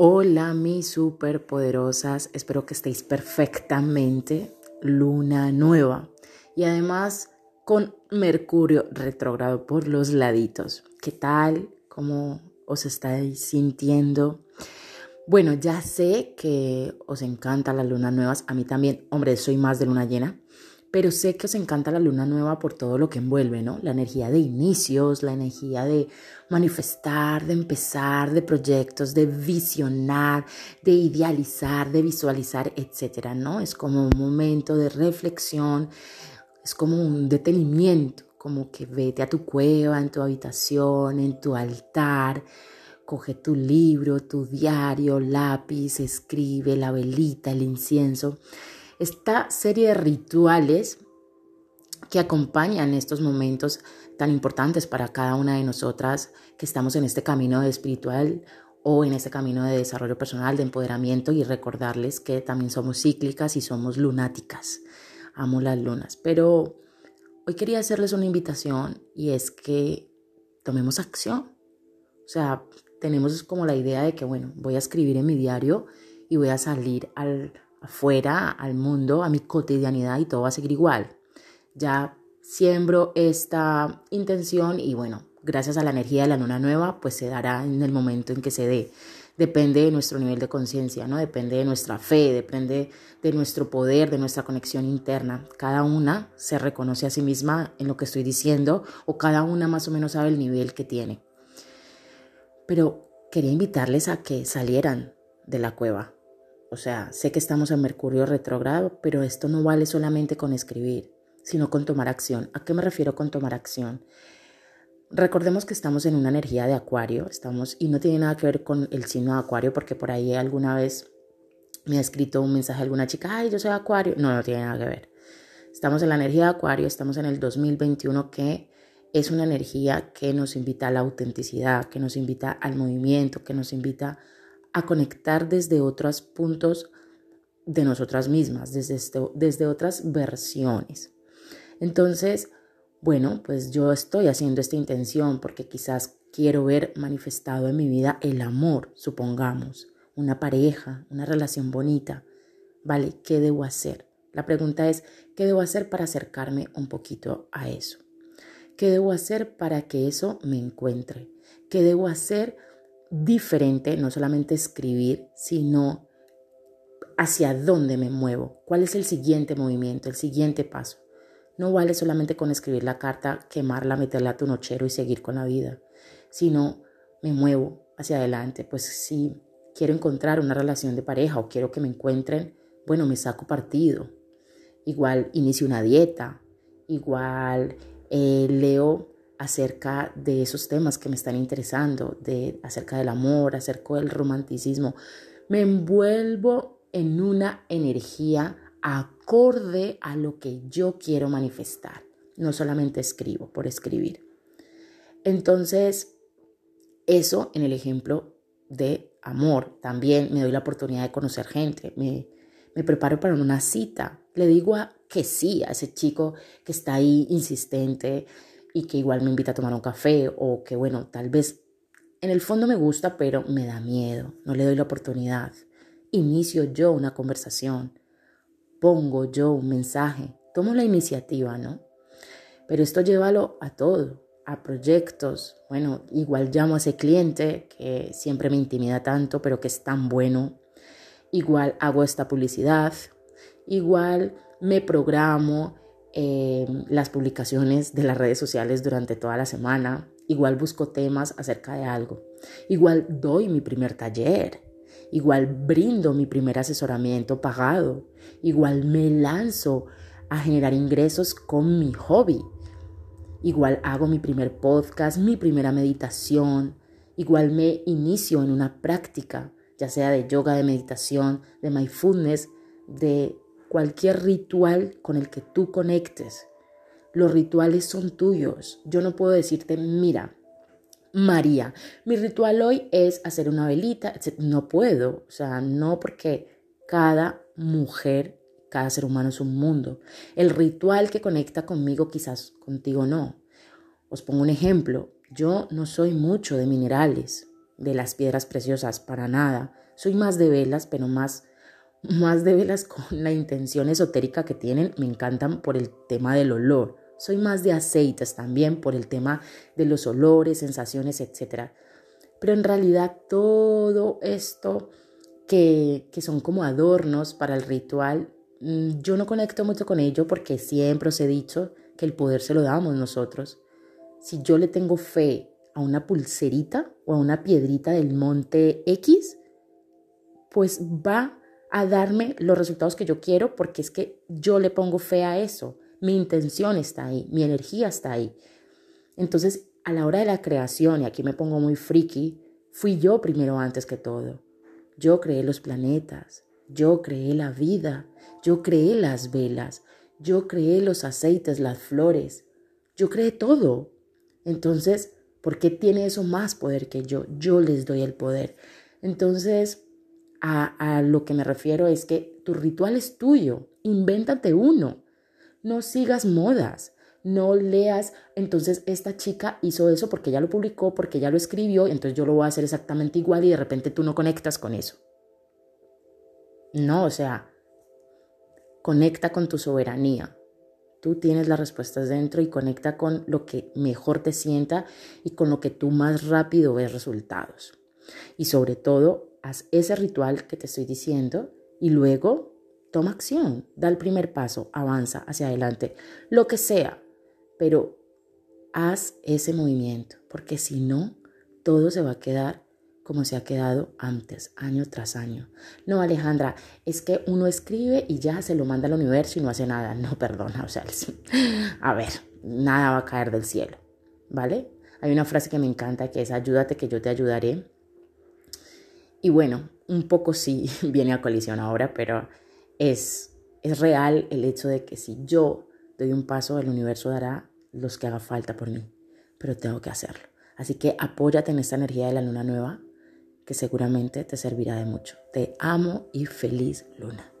Hola mis superpoderosas, espero que estéis perfectamente. Luna nueva y además con Mercurio retrógrado por los laditos. ¿Qué tal? ¿Cómo os estáis sintiendo? Bueno, ya sé que os encanta las lunas nuevas, a mí también, hombre, soy más de luna llena, pero sé que os encanta la luna nueva por todo lo que envuelve, ¿no? La energía de inicios, la energía de manifestar, de empezar, de proyectos, de visionar, de idealizar, de visualizar, etcétera, ¿no? Es como un momento de reflexión, es como un detenimiento, como que vete a tu cueva, en tu habitación, en tu altar, coge tu libro, tu diario, lápiz, escribe la velita, el incienso esta serie de rituales que acompañan estos momentos tan importantes para cada una de nosotras que estamos en este camino de espiritual o en este camino de desarrollo personal, de empoderamiento y recordarles que también somos cíclicas y somos lunáticas. Amo las lunas, pero hoy quería hacerles una invitación y es que tomemos acción. O sea, tenemos como la idea de que, bueno, voy a escribir en mi diario y voy a salir al afuera, al mundo, a mi cotidianidad y todo va a seguir igual. Ya siembro esta intención y bueno, gracias a la energía de la luna nueva, pues se dará en el momento en que se dé. Depende de nuestro nivel de conciencia, ¿no? Depende de nuestra fe, depende de nuestro poder, de nuestra conexión interna. Cada una se reconoce a sí misma en lo que estoy diciendo o cada una más o menos sabe el nivel que tiene. Pero quería invitarles a que salieran de la cueva, o sea, sé que estamos en Mercurio retrógrado, pero esto no vale solamente con escribir, sino con tomar acción. ¿A qué me refiero con tomar acción? Recordemos que estamos en una energía de acuario, estamos, y no tiene nada que ver con el signo de acuario, porque por ahí alguna vez me ha escrito un mensaje alguna chica, ay, yo soy acuario. No, no tiene nada que ver. Estamos en la energía de acuario, estamos en el 2021 que es una energía que nos invita a la autenticidad, que nos invita al movimiento, que nos invita a a conectar desde otros puntos de nosotras mismas, desde, desde otras versiones. Entonces, bueno, pues yo estoy haciendo esta intención porque quizás quiero ver manifestado en mi vida el amor, supongamos, una pareja, una relación bonita. ¿Vale? ¿Qué debo hacer? La pregunta es, ¿qué debo hacer para acercarme un poquito a eso? ¿Qué debo hacer para que eso me encuentre? ¿Qué debo hacer diferente, no solamente escribir, sino hacia dónde me muevo, cuál es el siguiente movimiento, el siguiente paso. No vale solamente con escribir la carta, quemarla, meterla a tu nochero y seguir con la vida, sino me muevo hacia adelante. Pues si quiero encontrar una relación de pareja o quiero que me encuentren, bueno, me saco partido. Igual inicio una dieta, igual eh, leo acerca de esos temas que me están interesando, de acerca del amor, acerca del romanticismo. Me envuelvo en una energía acorde a lo que yo quiero manifestar. No solamente escribo por escribir. Entonces, eso en el ejemplo de amor. También me doy la oportunidad de conocer gente. Me, me preparo para una cita. Le digo a, que sí a ese chico que está ahí insistente, y que igual me invita a tomar un café o que bueno, tal vez en el fondo me gusta, pero me da miedo, no le doy la oportunidad. Inicio yo una conversación, pongo yo un mensaje, tomo la iniciativa, ¿no? Pero esto llévalo a todo, a proyectos. Bueno, igual llamo a ese cliente que siempre me intimida tanto, pero que es tan bueno. Igual hago esta publicidad. Igual me programo Em, las publicaciones de las redes sociales durante toda la semana. Igual busco temas acerca de algo. Igual doy mi primer taller. Igual brindo mi primer asesoramiento pagado. Igual me lanzo a generar ingresos con mi hobby. Igual hago mi primer podcast, mi primera meditación. Igual me inicio en una práctica, ya sea de yoga, de meditación, de mindfulness, de cualquier ritual con el que tú conectes. Los rituales son tuyos. Yo no puedo decirte, mira, María, mi ritual hoy es hacer una velita. No puedo, o sea, no porque cada mujer, cada ser humano es un mundo. El ritual que conecta conmigo quizás contigo no. Os pongo un ejemplo. Yo no soy mucho de minerales. de las piedras preciosas, para nada. Soy más de velas, pero más, más de velas con la intención esotérica que tienen. Me encantan por el tema del olor. Soy más de aceites también por el tema de los olores, sensaciones, etc. Pero en realidad todo esto que, que son como adornos para el ritual, mm, yo no conecto mucho con ello porque siempre os he dicho que el poder se lo damos nosotros. Si yo le tengo fe a una pulserita o a una piedrita del monte X, pues va a darme los resultados que yo quiero porque es que yo le pongo fe a eso. Mi intención está ahí, mi energía está ahí. Entonces, a la hora de la creación, y aquí me pongo muy friki, fui yo primero antes que todo. Yo creé los planetas, yo creé la vida, yo creé las velas, yo creé los aceites, las flores, yo creé todo. Entonces, ¿Por qué tiene eso más poder que yo? Yo les doy el poder. Entonces, a, lo que me refiero es que tu ritual es tuyo. Invéntate uno. No sigas modas. No leas, entonces esta chica hizo eso porque ya lo publicó, porque ya lo escribió, entonces yo lo voy a hacer exactamente igual y de repente tú no conectas con eso. No, o sea, conecta con tu soberanía. Tú tienes las respuestas dentro y conecta con lo que mejor te sienta y con lo que tú más rápido ves resultados. Y sobre todo, haz ese ritual que te estoy diciendo y luego toma acción, da el primer paso, avanza hacia adelante, lo que sea, pero haz ese movimiento, porque si no, todo se va a quedar como se ha quedado antes, año tras año. No, Alejandra, es que uno escribe y ya se lo manda al universo y no hace nada. No, perdona, o sea, a ver, nada va a caer del cielo, ¿vale? Hay una frase que me encanta que es ayúdate que yo te ayudaré. Y bueno, un poco sí viene a colisión ahora, pero es, es real el hecho de que si yo doy un paso, el universo dará los que haga falta por mí, pero tengo que hacerlo. Así que apóyate en esta energía de la luna nueva que seguramente te servirá de mucho. Te amo y feliz luna.